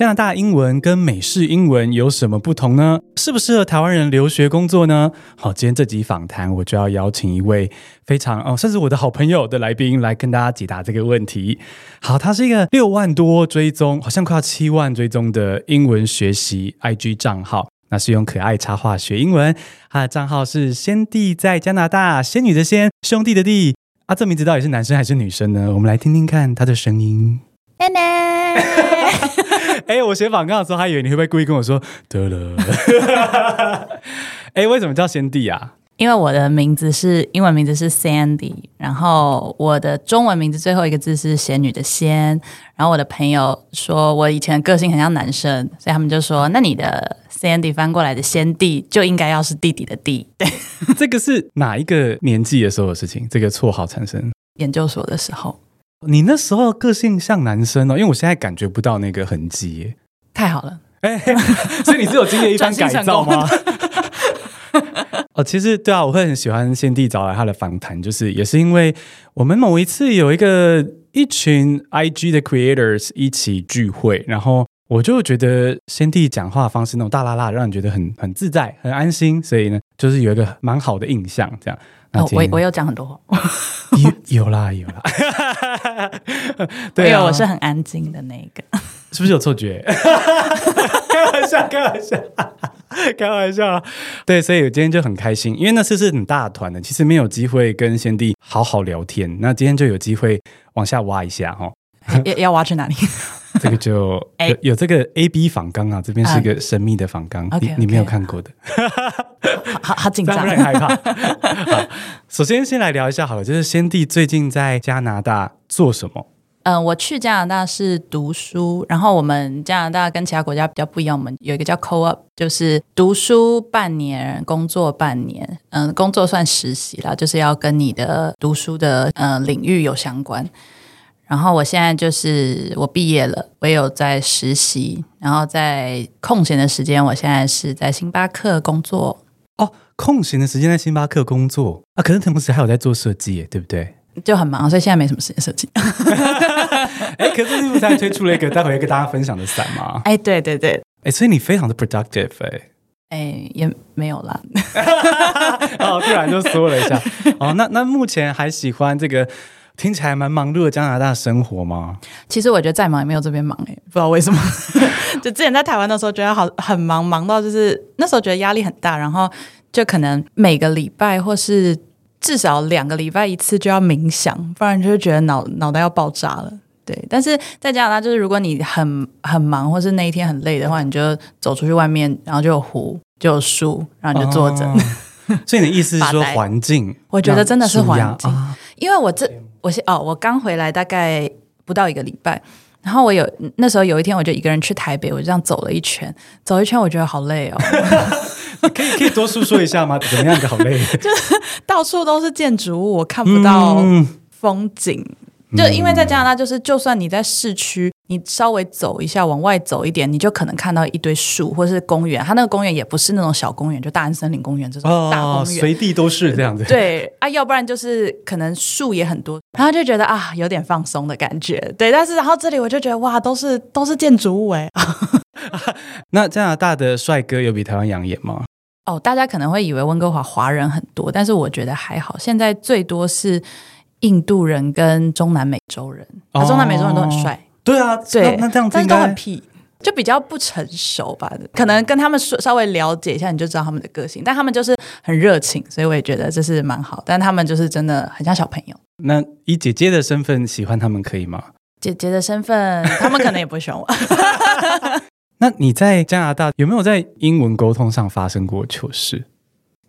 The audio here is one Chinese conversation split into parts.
加拿大英文跟美式英文有什么不同呢？适不适合台湾人留学工作呢？好，今天这集访谈我就要邀请一位非常哦，甚至我的好朋友的来宾来跟大家解答这个问题。好，他是一个六万多追踪，好像快要七万追踪的英文学习 IG 账号，那是用可爱插画学英文。他的账号是仙弟在加拿大，仙女的仙，兄弟的弟。啊，这名字到底是男生还是女生呢？我们来听听看他的声音。奶奶，哎，我写访纲的时候，还以为你会不会故意跟我说得了？哎，为什么叫先帝啊？因为我的名字是英文名字是 Sandy，然后我的中文名字最后一个字是仙女的仙。然后我的朋友说我以前个性很像男生，所以他们就说，那你的 Sandy 翻过来的先帝就应该要是弟弟的弟。对，这个是哪一个年纪的时候的事情？这个绰号产生？研究所的时候。你那时候个性像男生哦，因为我现在感觉不到那个痕迹耶。太好了，哎，所以你是有经历一番改造吗？哦，其实对啊，我会很喜欢先帝找来他的访谈，就是也是因为我们某一次有一个一群 IG 的 creators 一起聚会，然后我就觉得先帝讲话方式那种大啦啦，让人觉得很很自在、很安心，所以呢，就是有一个蛮好的印象，这样。哦，我我有讲很多话，有有啦有啦，对啊，我是很安静的那个，是不是有错觉？开玩笑，开玩笑，开玩笑。对，所以我今天就很开心，因为那次是很大团的，其实没有机会跟先帝好好聊天，那今天就有机会往下挖一下哈。要要挖去哪里？这个就有有这个 A B 仿纲啊，这边是一个神秘的仿纲，你.你没有看过的，好好紧张，让人害怕。好，首先先来聊一下好了，就是先帝最近在加拿大做什么？嗯、呃，我去加拿大是读书，然后我们加拿大跟其他国家比较不一样，我们有一个叫 co-op，就是读书半年，工作半年。嗯、呃，工作算实习啦，就是要跟你的读书的呃领域有相关。然后我现在就是我毕业了，我也有在实习，然后在空闲的时间，我现在是在星巴克工作。哦，空闲的时间在星巴克工作啊，可是同时还有在做设计耶，对不对？就很忙，所以现在没什么时间设计。哎，可是你不是还推出了一个待会要跟大家分享的伞吗？哎，对对对，哎，所以你非常的 productive 哎，哎，也没有啦。哦，突然就说了一下。哦，那那目前还喜欢这个？听起来蛮忙碌的加拿大生活吗？其实我觉得再忙也没有这边忙哎，不知道为什么。就之前在台湾的时候觉得好很忙，忙到就是那时候觉得压力很大，然后就可能每个礼拜或是至少两个礼拜一次就要冥想，不然就会觉得脑脑袋要爆炸了。对，但是在加拿大就是如果你很很忙或是那一天很累的话，你就走出去外面，然后就有湖就有树，然后你就坐着。哦、所以你的意思是说环境？我觉得真的是环境，啊、因为我这。我先哦，我刚回来大概不到一个礼拜，然后我有那时候有一天我就一个人去台北，我就这样走了一圈，走一圈我觉得好累哦。可以可以多诉说一下吗？怎么样子好累？就是到处都是建筑物，我看不到风景。嗯就因为在加拿大，就是就算你在市区，你稍微走一下，往外走一点，你就可能看到一堆树，或者是公园。它那个公园也不是那种小公园，就大安森林公园这种大公园，哦，随地都是这样子。对啊，要不然就是可能树也很多，然后就觉得啊，有点放松的感觉。对，但是然后这里我就觉得哇，都是都是建筑物哎。那加拿大的帅哥有比台湾养眼吗？哦，大家可能会以为温哥华华人很多，但是我觉得还好，现在最多是。印度人跟中南美洲人，啊，中南美洲人都很帅。对啊，对，那这样子但是都很屁，就比较不成熟吧。可能跟他们说稍微了解一下，你就知道他们的个性。但他们就是很热情，所以我也觉得这是蛮好。但他们就是真的很像小朋友。那以姐姐的身份喜欢他们可以吗？姐姐的身份，他们可能也不会喜欢我。那你在加拿大有没有在英文沟通上发生过糗事？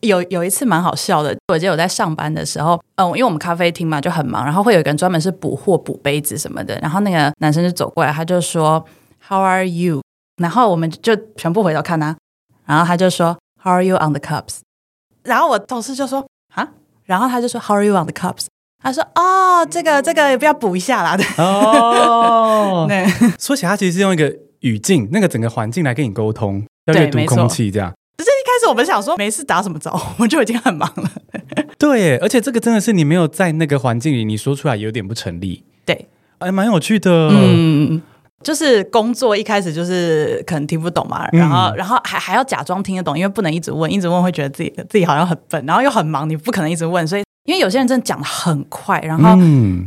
有有一次蛮好笑的，我记得我在上班的时候，嗯，因为我们咖啡厅嘛就很忙，然后会有一个人专门是补货、补杯子什么的，然后那个男生就走过来，他就说 How are you？然后我们就全部回头看他，然后他就说 How are you on the cups？然后我同事就说啊，然后他就说 How are you on the cups？他说哦，这个这个也不要补一下啦，对哦，对，说起来他其实是用一个语境，那个整个环境来跟你沟通，要阅读空气这样。是我们想说没事打什么招呼，我就已经很忙了。对，而且这个真的是你没有在那个环境里，你说出来有点不成立。对，哎蛮有趣的。嗯，就是工作一开始就是可能听不懂嘛，然后、嗯、然后还还要假装听得懂，因为不能一直问，一直问会觉得自己自己好像很笨，然后又很忙，你不可能一直问，所以。因为有些人真的讲的很快，然后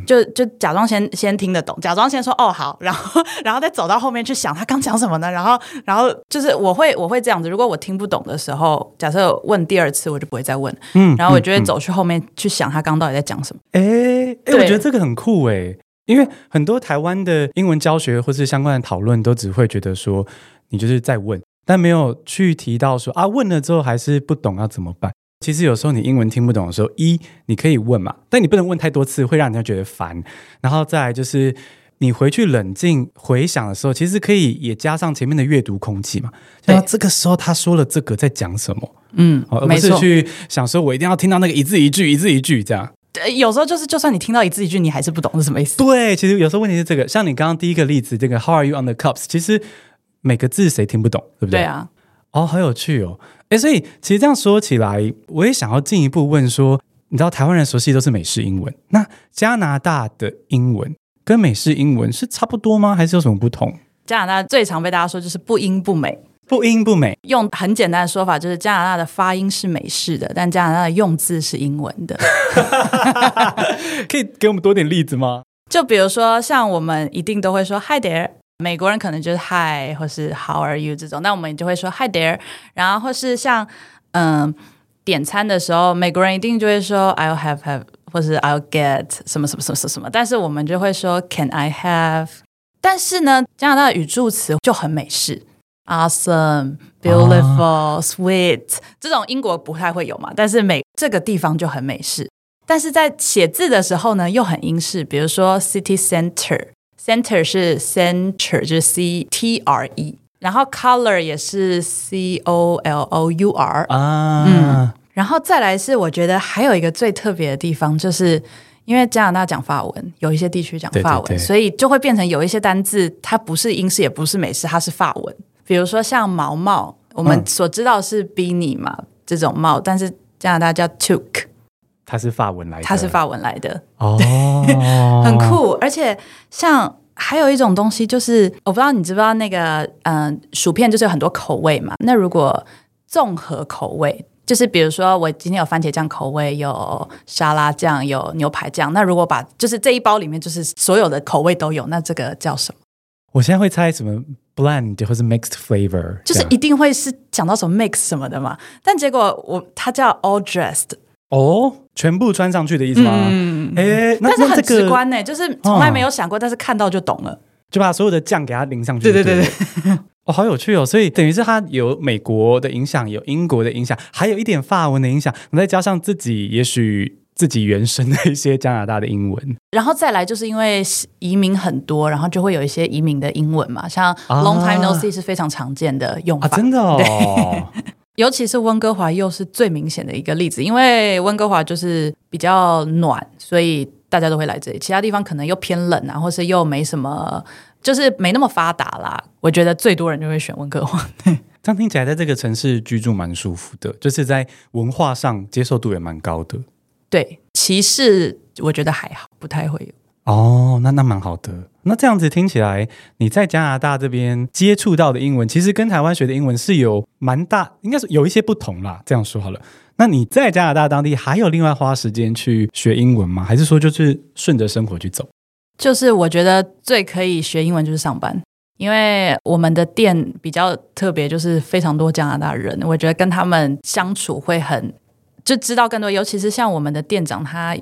就就假装先先听得懂，假装先说哦好，然后 然后再走到后面去想他刚讲什么呢？然后然后就是我会我会这样子，如果我听不懂的时候，假设问第二次，我就不会再问，嗯，然后我就会走去后面去想他刚到底在讲什么。哎哎、嗯，我觉得这个很酷哎，因为很多台湾的英文教学或是相关的讨论，都只会觉得说你就是在问，但没有去提到说啊问了之后还是不懂要怎么办。其实有时候你英文听不懂的时候，一你可以问嘛，但你不能问太多次，会让人家觉得烦。然后再来就是你回去冷静回想的时候，其实可以也加上前面的阅读空气嘛。那这个时候他说了这个在讲什么？嗯，而不是去想说我一定要听到那个一字一句一字一句这样。对，有时候就是就算你听到一字一句，你还是不懂是什么意思。对，其实有时候问题是这个，像你刚刚第一个例子，这个 How are you on the cups？其实每个字谁听不懂，对不对？对啊。哦，好有趣哦。诶，所以其实这样说起来，我也想要进一步问说，你知道台湾人熟悉都是美式英文，那加拿大的英文跟美式英文是差不多吗？还是有什么不同？加拿大最常被大家说就是不英不美，不英不美。用很简单的说法，就是加拿大的发音是美式的，但加拿大的用字是英文的。可以给我们多点例子吗？就比如说，像我们一定都会说 Hi there。美国人可能就是 Hi 或是 How are you 这种，那我们就会说 Hi there。然后或是像嗯点餐的时候，美国人一定就会说 I'll have have 或是 I'll get 什么什么什么什么什么，但是我们就会说 Can I have？但是呢，加拿大的语助词就很美式，Awesome、Beautiful、啊、Sweet 这种英国不太会有嘛，但是美这个地方就很美式。但是在写字的时候呢，又很英式，比如说 City Center。Center 是 center，就是 C T R E，然后 color 也是 C O L O U R 啊，嗯，然后再来是我觉得还有一个最特别的地方，就是因为加拿大讲法文，有一些地区讲法文，对对对，所以就会变成有一些单字它不是英式也不是美式，它是法文。比如说像毛毛，我们所知道是 beanie 嘛，嗯，这种帽，但是加拿大叫 toque。它是法文来的，它是法文来的哦，很酷。而且像还有一种东西，就是我不知道你知不知道那个，嗯、呃，薯片就是有很多口味嘛。那如果综合口味，就是比如说我今天有番茄酱口味，有沙拉酱，有牛排酱。那如果把就是这一包里面就是所有的口味都有，那这个叫什么？我现在会猜什么 blend 或是 mixed flavor，就是一定会是讲到什么 mix 什么的嘛。但结果我它叫 all dressed。哦，全部穿上去的意思吗？嗯，哎，但是很直观呢，就是从来没有想过，但是看到就懂了，就把所有的酱给它淋上去。对对对对，哦，好有趣哦！所以等于是它有美国的影响，有英国的影响，还有一点法文的影响，再加上自己也许自己原生的一些加拿大的英文，然后再来就是因为移民很多，然后就会有一些移民的英文嘛，像 long time no see 是非常常见的用法，真的哦。尤其是温哥华又是最明显的一个例子，因为温哥华就是比较暖，所以大家都会来这里。其他地方可能又偏冷啊，或是又没什么，就是没那么发达啦。我觉得最多人就会选温哥华。这样听起来，在这个城市居住蛮舒服的，就是在文化上接受度也蛮高的。对，歧视我觉得还好，不太会有。哦，那那蛮好的。那这样子听起来，你在加拿大这边接触到的英文，其实跟台湾学的英文是有蛮大，应该是有一些不同啦。这样说好了，那你在加拿大当地还有另外花时间去学英文吗？还是说就是顺着生活去走？就是我觉得最可以学英文就是上班，因为我们的店比较特别，就是非常多加拿大人，我觉得跟他们相处会很就知道更多，尤其是像我们的店长他。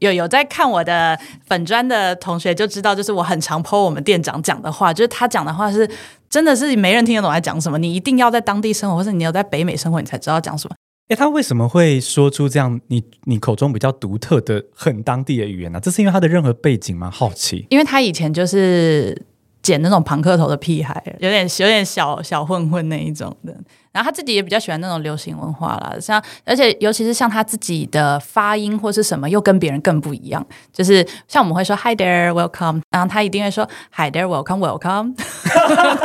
有有在看我的粉砖的同学就知道，就是我很常 po 我们店长讲的话，就是他讲的话是真的是没人听得懂在讲什么。你一定要在当地生活，或者你有在北美生活，你才知道讲什么。诶，他为什么会说出这样你你口中比较独特的很当地的语言呢？这是因为他的任何背景吗？好奇。因为他以前就是剪那种庞克头的屁孩，有点有点小小混混那一种的。然后他自己也比较喜欢那种流行文化啦，像而且尤其是像他自己的发音或是什么，又跟别人更不一样。就是像我们会说 Hi there, welcome，然后他一定会说 Hi there, welcome, welcome。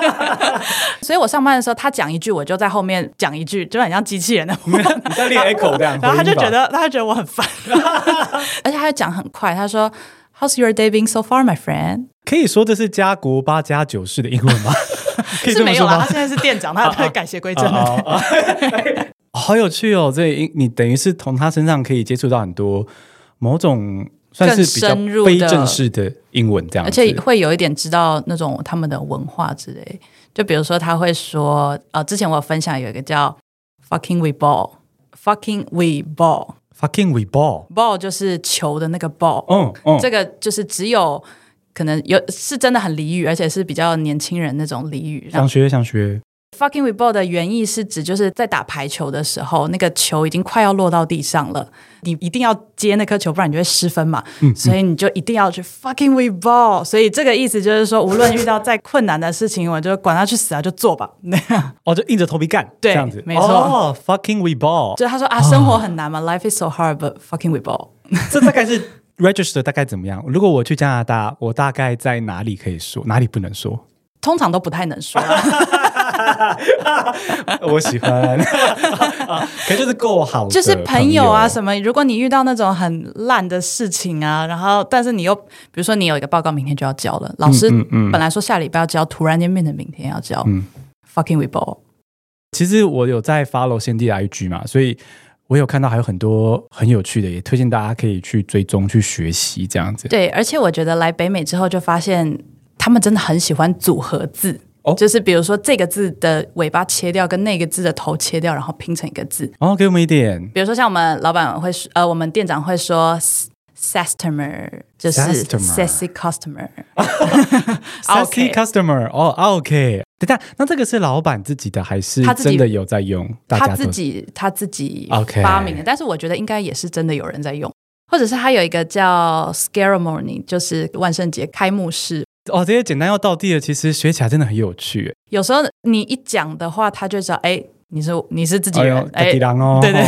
所以我上班的时候，他讲一句，我就在后面讲一句，就很像机器人的。你在练 echo 这样，然后他就觉得，他就觉得我很烦。而且他就讲很快，他说 How's your day been so far, my friend？可以说这是家国八加九式的英文吗？可以这么说吗？是没有啊，他现在是店长，他 他改邪归正了。好有趣哦！这你等于是从他身上可以接触到很多某种算是比较非正式的英文，这样，而且会有一点知道那种他们的文化之类。就比如说他会说，呃，之前我有分享有一个叫 “fucking we ball”，“fucking we ball”，“fucking we ball”，“ball” 就是球的那个 ball。嗯嗯，这个就是只有可能有是真的很俚语，而且是比较年轻人那种俚语。想学想学。Fucking with ball 的原意是指就是在打排球的时候，那个球已经快要落到地上了，你一定要接那颗球，不然你就会失分嘛。嗯嗯，所以你就一定要去 fucking with ball。所以这个意思就是说，无论遇到再困难的事情，我就管他去死啊，就做吧。那 样哦，就硬着头皮干，对，这样子没错。哦，fucking with ball。就他说啊，生活很难嘛，哦，life is so hard，but fucking with ball。这大概是 register 大概怎么样？如果我去加拿大，我大概在哪里可以说，哪里不能说？通常都不太能说。我喜欢，可就是够好，就是朋友啊什么。如果你遇到那种很烂的事情啊，然后但是你又比如说你有一个报告明天就要交了，老师本来说下礼拜要交，突然间变成明天要交。嗯，fucking we ball。其实我有在 follow 先帝 IG 嘛，所以我有看到还有很多很有趣的，也推荐大家可以去追踪去学习这样子。对，而且我觉得来北美之后就发现他们真的很喜欢组合字。哦，就是比如说这个字的尾巴切掉，跟那个字的头切掉，然后拼成一个字。哦，给我们一点。比如说像我们老板会说，呃，我们店长会说 “customer”，就是 “sexy customer”。sexy customer，哦，OK。等下，那这个是老板自己的，还是他真的有在用？他自己他自己发明的但是我觉得应该也是真的有人在用，或者是他有一个叫 scaremony 就是万圣节开幕式。哦，这些简单又到地的，其实学起来真的很有趣。有时候你一讲的话，他就知道，哎，你是你是自己人，哎，地狼哦，对 对，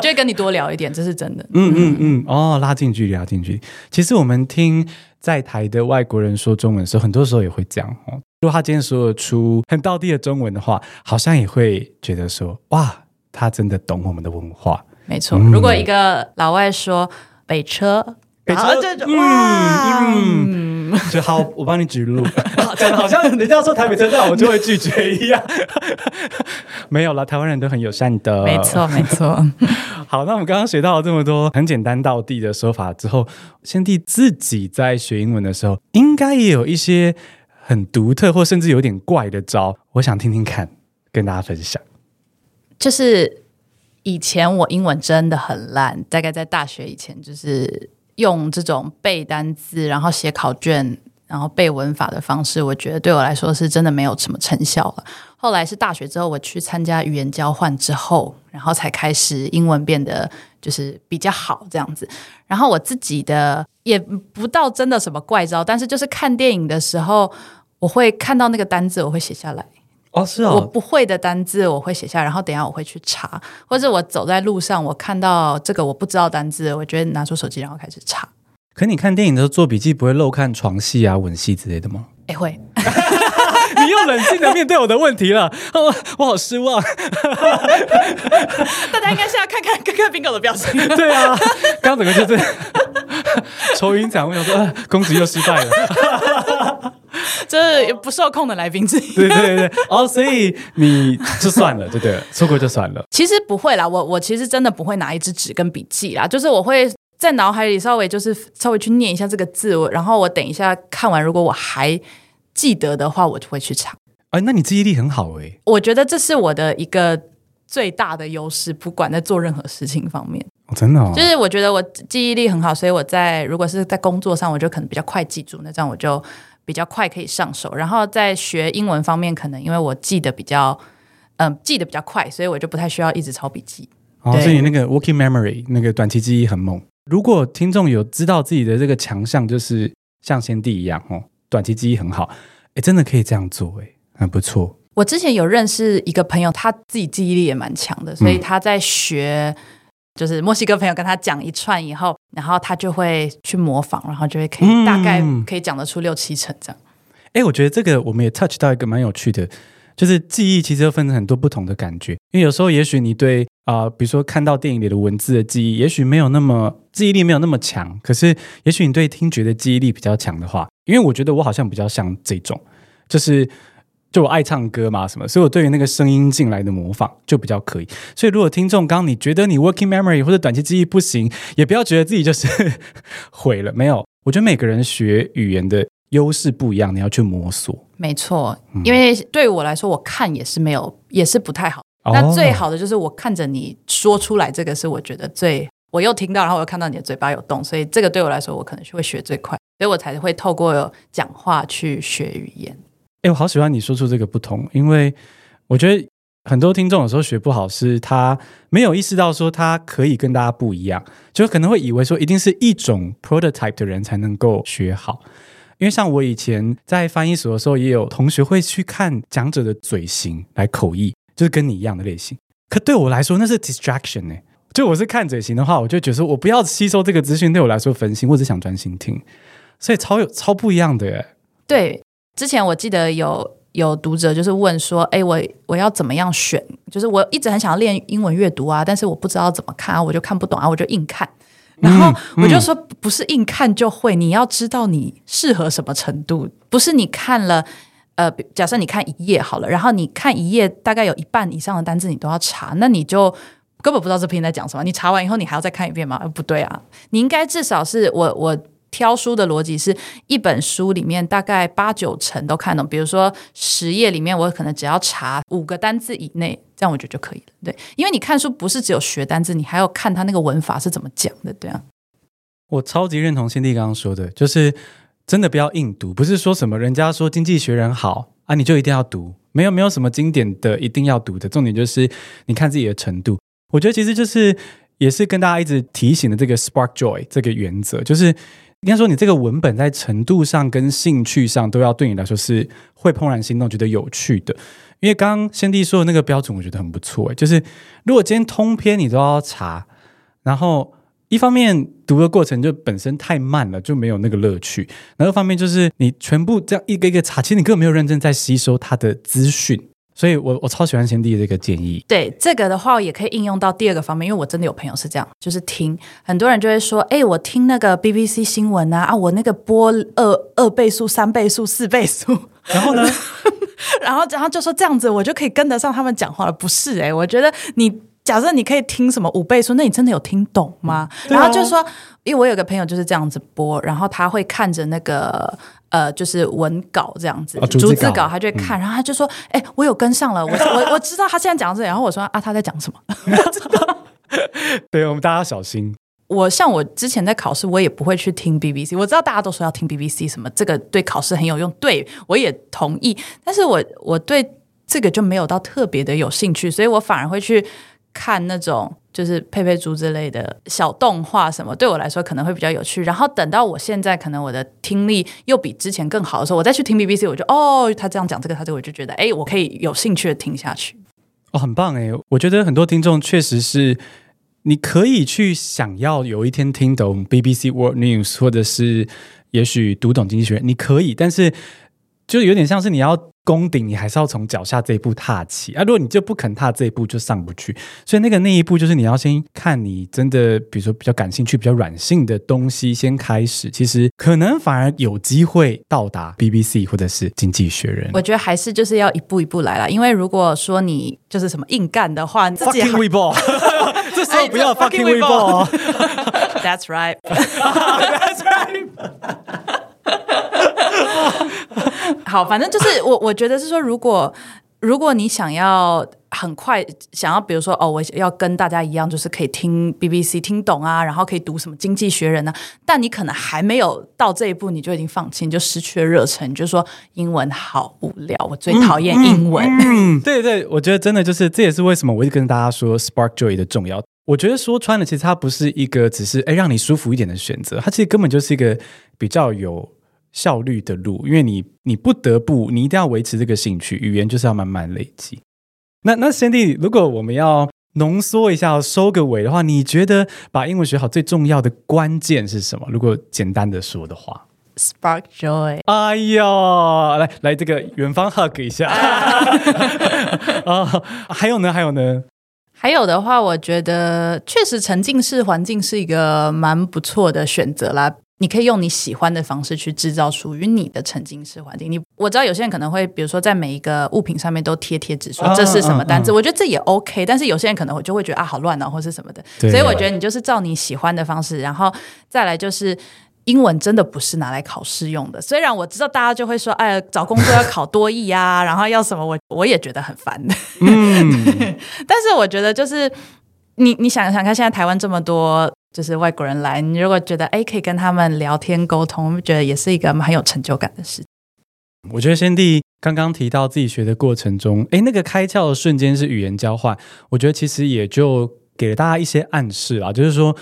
就会跟你多聊一点，这是真的。嗯嗯嗯，哦，拉近距离，拉近距离。其实我们听在台的外国人说中文的时候，很多时候也会讲哦。如果他今天说得出很到地的中文的话，好像也会觉得说，哇，他真的懂我们的文化。没错，嗯、如果一个老外说北车。北车这种哇，嗯，就好，我帮你指路，讲的好像 人家说台北车站，我就会拒绝一样。没有了，台湾人都很友善的，没错，没错。好，那我们刚刚学到了这么多很简单到地的说法之后，先帝自己在学英文的时候，应该也有一些很独特或甚至有点怪的招，我想听听看，跟大家分享。就是以前我英文真的很烂，大概在大学以前就是。用这种背单字，然后写考卷，然后背文法的方式，我觉得对我来说是真的没有什么成效了。后来是大学之后，我去参加语言交换之后，然后才开始英文变得就是比较好这样子。然后我自己的也不到真的什么怪招，但是就是看电影的时候，我会看到那个单字，我会写下来。哦，是啊、哦，我不会的单字我会写下，然后等一下我会去查，或者我走在路上，我看到这个我不知道单字，我觉得拿出手机然后开始查。可你看电影的时候做笔记不会漏看床戏啊、吻戏之类的吗？哎，会。你又冷静的面对我的问题了，哦、我好失望。大家应该是要看看看看 Bingo 的表情。对啊，刚整个就是愁云惨雾，我说、呃、公子又失败了。这是不受控的来宾之一。对对对，哦，所以你就算了，对对，错过就算了。其实不会啦，我我其实真的不会拿一支纸跟笔记啦，就是我会在脑海里稍微就是稍微去念一下这个字，然后我等一下看完，如果我还记得的话，我就会去查。哎，那你记忆力很好哎。我觉得这是我的一个最大的优势，不管在做任何事情方面。哦，真的哦，就是我觉得我记忆力很好，所以我在如果是在工作上，我就可能比较快记住，那这样我就。比较快可以上手，然后在学英文方面，可能因为我记得比较，嗯，记得比较快，所以我就不太需要一直抄笔记。哦，所以那个 working memory 那个短期记忆很猛。如果听众有知道自己的这个强项，就是像先帝一样哦，短期记忆很好，哎，真的可以这样做，哎，很不错。我之前有认识一个朋友，他自己记忆力也蛮强的，所以他在学。嗯就是墨西哥朋友跟他讲一串以后，然后他就会去模仿，然后就会可以大概可以讲得出六七成这样。哎、嗯，我觉得这个我们也 touch 到一个蛮有趣的，就是记忆其实又分成很多不同的感觉。因为有时候也许你对啊、呃，比如说看到电影里的文字的记忆，也许没有那么记忆力没有那么强，可是也许你对听觉的记忆力比较强的话，因为我觉得我好像比较像这种，就是就我爱唱歌嘛什么，所以我对于那个声音进来的模仿就比较可以。所以如果听众刚刚你觉得你 working memory 或者短期记忆不行，也不要觉得自己就是 毁了，没有。我觉得每个人学语言的优势不一样，你要去摸索。没错，因为对我来说，我看也是没有，也是不太好。那最好的就是我看着你说出来，这个是我觉得最，我又听到，然后我又看到你的嘴巴有动，所以这个对我来说，我可能是会学最快，所以我才会透过讲话去学语言。哎，我好喜欢你说出这个不同，因为我觉得很多听众有时候学不好，是他没有意识到说他可以跟大家不一样，就可能会以为说一定是一种 prototype 的人才能够学好。因为像我以前在翻译所的时候，也有同学会去看讲者的嘴型来口译。就是跟你一样的类型，可对我来说那是 distraction 呢、欸。就我是看嘴型的话，我就觉得说我不要吸收这个资讯，对我来说分心，我只想专心听，所以超有超不一样的、欸。对，之前我记得有有读者就是问说，哎，我我要怎么样选？就是我一直很想要练英文阅读啊，但是我不知道怎么看啊，我就看不懂啊，我就硬看。然后我就说，不是硬看就会，你要知道你适合什么程度，不是你看了。呃，假设你看一页好了，然后你看一页，大概有一半以上的单字你都要查，那你就根本不知道这篇在讲什么。你查完以后，你还要再看一遍吗？呃，不对啊，你应该至少是我我挑书的逻辑是一本书里面大概八九成都看懂。比如说十页里面，我可能只要查五个单字以内，这样我觉得就可以了。对，因为你看书不是只有学单字，你还要看它那个文法是怎么讲的，对啊。我超级认同辛蒂刚刚说的，就是。真的不要硬读，不是说什么人家说经济学人好啊，你就一定要读。没有没有什么经典的一定要读的，重点就是你看自己的程度。我觉得其实就是也是跟大家一直提醒的这个 spark joy 这个原则，就是应该说你这个文本在程度上跟兴趣上都要对你来说是会怦然心动，觉得有趣的。因为刚刚先帝说的那个标准，我觉得很不错。就是如果今天通篇你都要查，然后。一方面读的过程就本身太慢了，就没有那个乐趣；然后方面就是你全部这样一个一个查，其实你根本没有认真在吸收它的资讯。所以我我超喜欢先帝的这个建议。对这个的话，也可以应用到第二个方面，因为我真的有朋友是这样，就是听很多人就会说：“哎，我听那个 BBC 新闻啊，啊，我那个播二二倍速、三倍速、四倍速，然后呢，然后然后就说这样子，我就可以跟得上他们讲话了。”不是哎，我觉得你。假设你可以听什么五倍速，那你真的有听懂吗？嗯、然后就说，因为我有个朋友就是这样子播，然后他会看着那个呃，就是文稿这样子，哦、逐字稿，他就会看，嗯、然后他就说：“哎、欸，我有跟上了，我我 我知道他现在讲这。”然后我说：“啊，他在讲什么？” 对，我们大家要小心。我像我之前在考试，我也不会去听 BBC。我知道大家都说要听 BBC，什么这个对考试很有用，对我也同意。但是我我对这个就没有到特别的有兴趣，所以我反而会去。看那种就是佩佩猪之类的小动画什么，对我来说可能会比较有趣。然后等到我现在可能我的听力又比之前更好的时候，我再去听 BBC，我就哦，他这样讲这个，他这我就觉得哎，我可以有兴趣的听下去。哦，很棒哎！我觉得很多听众确实是，你可以去想要有一天听懂 BBC World News，或者是也许读懂经济学，你可以，但是就有点像是你要。攻顶，你还是要从脚下这一步踏起啊！如果你就不肯踏这一步，就上不去。所以那个那一步，就是你要先看你真的，比如说比较感兴趣、比较软性的东西先开始，其实可能反而有机会到达 BBC 或者是经济学人。我觉得还是就是要一步一步来啦，因为如果说你就是什么硬干的话，你自己 fucking 这时候不要 fucking Weibo。That's right. That's right. 好，反正就是 我，我觉得是说，如果如果你想要很快想要，比如说哦，我要跟大家一样，就是可以听 BBC 听懂啊，然后可以读什么《经济学人》呢？但你可能还没有到这一步，你就已经放弃，你就失去了热忱，你就说英文好无聊，我最讨厌英文。嗯嗯嗯、对对，我觉得真的就是这也是为什么我一直跟大家说 Spark Joy 的重要。我觉得说穿了，其实它不是一个只是哎让你舒服一点的选择，它其实根本就是一个比较有。效率的路，因为你你不得不，你一定要维持这个兴趣，语言就是要慢慢累积。那那 Sandy，如果我们要浓缩一下，收个尾的话，你觉得把英文学好最重要的关键是什么？如果简单的说的话，Spark Joy。哎呀，来来，这个远方 hug 一下啊！还有呢，还有呢。还有的话，我觉得确实沉浸式环境是一个蛮不错的选择啦。你可以用你喜欢的方式去制造属于你的沉浸式环境。你我知道有些人可能会，比如说在每一个物品上面都贴贴纸，说这是什么单字。啊啊啊、我觉得这也 OK，但是有些人可能会就会觉得啊，好乱啊，或是什么的。所以我觉得你就是照你喜欢的方式，然后再来就是英文真的不是拿来考试用的。虽然我知道大家就会说，哎，找工作要考多益啊，然后要什么，我我也觉得很烦的。嗯，但是我觉得就是你你想想看，现在台湾这么多。就是外国人来，你如果觉得哎，可以跟他们聊天沟通，我觉得也是一个很有成就感的事。我觉得先帝刚刚提到自己学的过程中，哎，那个开窍的瞬间是语言交换，我觉得其实也就给了大家一些暗示啊，就是说，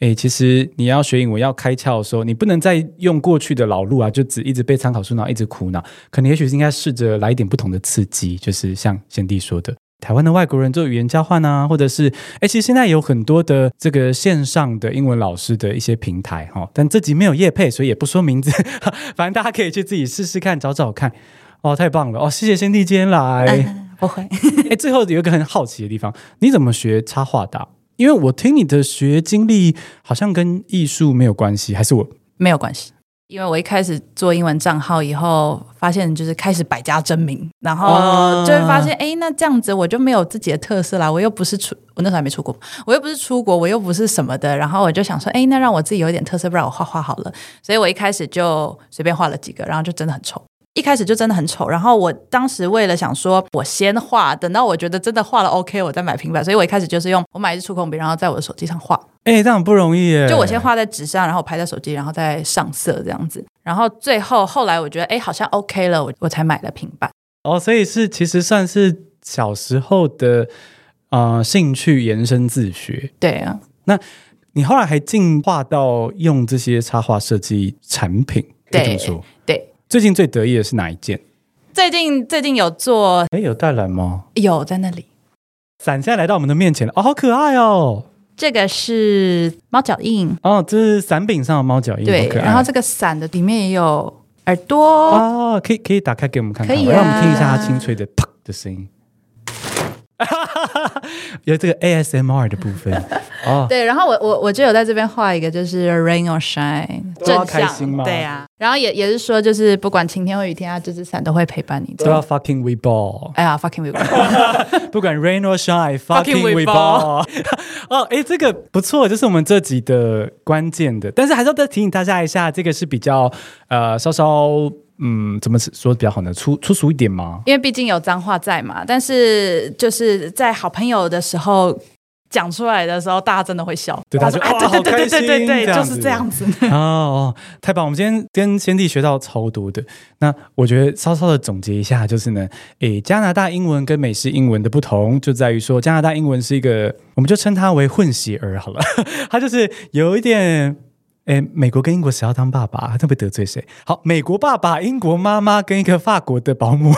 哎，其实你要学英文要开窍的时候，你不能再用过去的老路啊，就只一直背参考书，然后一直苦恼，可能也许是应该试着来一点不同的刺激，就是像先帝说的。台湾的外国人做语言交换啊，或者是哎，其实现在有很多的这个线上的英文老师的一些平台哈，但这集没有业配，所以也不说名字，反正大家可以去自己试试看，找找看。哦，太棒了哦，谢谢先帝今天来。嗯、不会。哎，最后有一个很好奇的地方，你怎么学插画的？因为我听你的学经历好像跟艺术没有关系，还是我没有关系？因为我一开始做英文账号以后，发现就是开始百家争鸣，然后就会发现，哎、哦，那这样子我就没有自己的特色啦。我又不是出，我那时候还没出国，我又不是出国，我又不是什么的。然后我就想说，哎，那让我自己有一点特色，不然我画画好了。所以我一开始就随便画了几个，然后就真的很丑。一开始就真的很丑，然后我当时为了想说，我先画，等到我觉得真的画了 OK，我再买平板。所以我一开始就是用我买一支触控笔，然后在我的手机上画。哎、欸，这样很不容易耶！就我先画在纸上，然后拍在手机，然后再上色这样子。然后最后后来我觉得，哎，好像 OK 了，我我才买了平板。哦，所以是其实算是小时候的啊、呃、兴趣延伸自学。对啊，那你后来还进化到用这些插画设计产品？对，这么说。对。最近最得意的是哪一件？最近最近有做，哎，有带来吗？有在那里。伞现在来到我们的面前了，哦，好可爱哦！这个是猫脚印哦，这是伞柄上的猫脚印，对。然后这个伞的里面也有耳朵哦，可以可以打开给我们看看，可以啊，让我们听一下它清脆的啪 的声音。有这个 ASMR 的部分哦，对，然后我我我就有在这边画一个，就是 Rain or Shine，正向，对呀、啊，然后也也是说，就是不管晴天或雨天啊，这支伞都会陪伴你。都要 fucking we ball，哎呀，fucking we ball，不管 Rain or Shine，fucking we ball。哦，哎，这个不错，这是我们这集的关键的，但是还是要再提醒大家一下，这个是比较呃稍稍。嗯，怎么说比较好呢？粗粗俗一点吗？因为毕竟有脏话在嘛。但是就是在好朋友的时候讲出来的时候，大家真的会笑。对，大家说哇，好开心，对对对，就是这样子。哦哦，太棒！我们今天跟先帝学到超多的。那我觉得稍稍的总结一下，就是呢，诶，加拿大英文跟美式英文的不同，就在于说加拿大英文是一个，我们就称它为混血儿好了。它就是有一点。哎，美国跟英国谁要当爸爸？他会得罪谁？好，美国爸爸、英国妈妈跟一个法国的保姆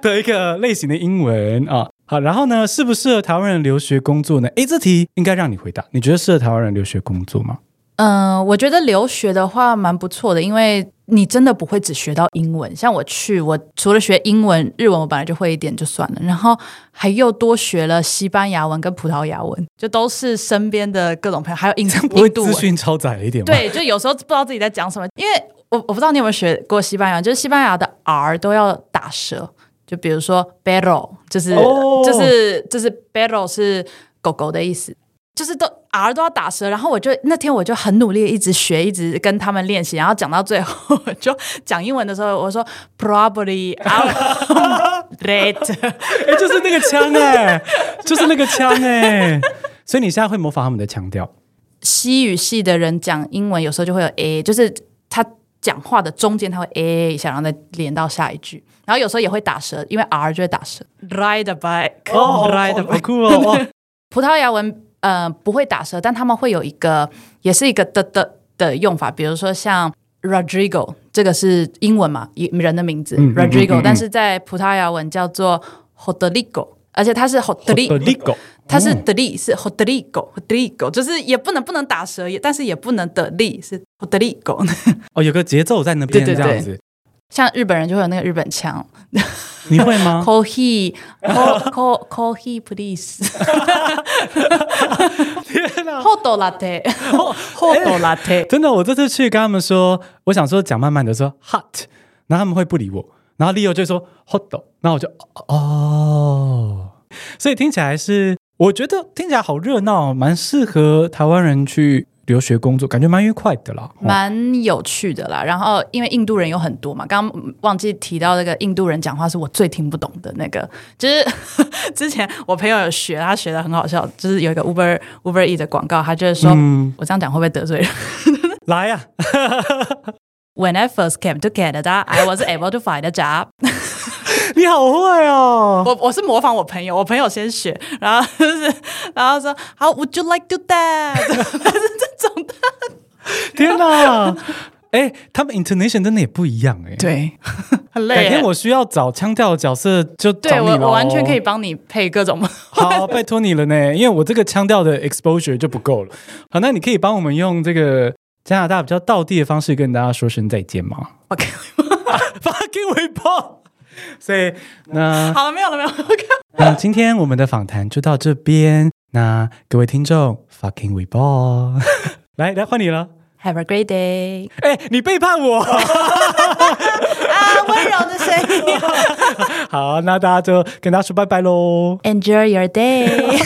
的一个类型的英文啊。好，然后呢，适不适合台湾人留学工作呢？诶，这题应该让你回答。你觉得适合台湾人留学工作吗？嗯、呃，我觉得留学的话蛮不错的，因为你真的不会只学到英文。像我去，我除了学英文、日文，我本来就会一点就算了，然后还又多学了西班牙文跟葡萄牙文，就都是身边的各种朋友，还有 印象不会资讯超载了一点吗？对，就有时候不知道自己在讲什么，因为我我不知道你有没有学过西班牙，就是西班牙的 R 都要打舌，就比如说 beryl 就是、哦、就是就是 beryl 是狗狗的意思。就是都 R 都要打舌，然后我就那天我就很努力，一直学，一直跟他们练习，然后讲到最后，就讲英文的时候，我说 probably late，哎，就是那个枪哎，就是那个枪哎，所以你现在会模仿他们的腔调。西语系的人讲英文有时候就会有 a，就是他讲话的中间他会 a 一下，然后再连到下一句，然后有时候也会打舌，因为 r 就会打舌。Ride a bike，哦，ride a bike，好酷哦。葡萄牙文。呃，不会打舌，但他们会有一个，也是一个的的的用法，比如说像 Rodrigo，这个是英文嘛，人的名字、嗯、Rodrigo，、但是在葡萄牙文叫做 Rodrigo，而且它是 Rodrigo，它是的力是 hodrigo hodrigo，就是也不能不能打舌，也但是也不能的力是 hodrigo。哦，有个节奏在那边，这样子。像日本人就会有那个日本腔。你会吗？Coffee，co coffee please。天哪！Hot latte，hot latte。真的，我这次去跟他们说，我想说讲慢慢的说 hot，然后他们会不理我，然后 Leo 就说 hot，然后我就哦，所以听起来是，我觉得听起来好热闹，蛮适合台湾人去。留学工作感觉蛮愉快的啦，蛮有趣的啦。然后因为印度人有很多嘛，刚刚忘记提到那个印度人讲话是我最听不懂的那个，就是 之前我朋友有学，他学的很好笑，就是有一个 Uber Uber E 的广告，他就是说、嗯、我这样讲会不会得罪人？来呀、啊、！When I first came to Canada, I was able to find a job. 你好会哦！我我是模仿我朋友，我朋友先学，然后就是 然后说，How would you like to that？是这种的。天哪！哎，他们 intonation 真的也不一样哎。对，很累。改天我需要找腔调的角色，就找你了。对，我我完全可以帮你配各种。好，拜托你了呢，因为我这个腔调的 exposure 就不够了。好，那你可以帮我们用这个加拿大比较道地的方式跟大家说声再见吗？OK，fucking 微博。所以，那好了，没有了，没有了。那今天我们的访谈就到这边。那各位听众，fucking we ball，来来换你了。Have a great day。哎，你背叛我啊！温柔的声音。好，那大家就跟大家说拜拜喽。Enjoy your day。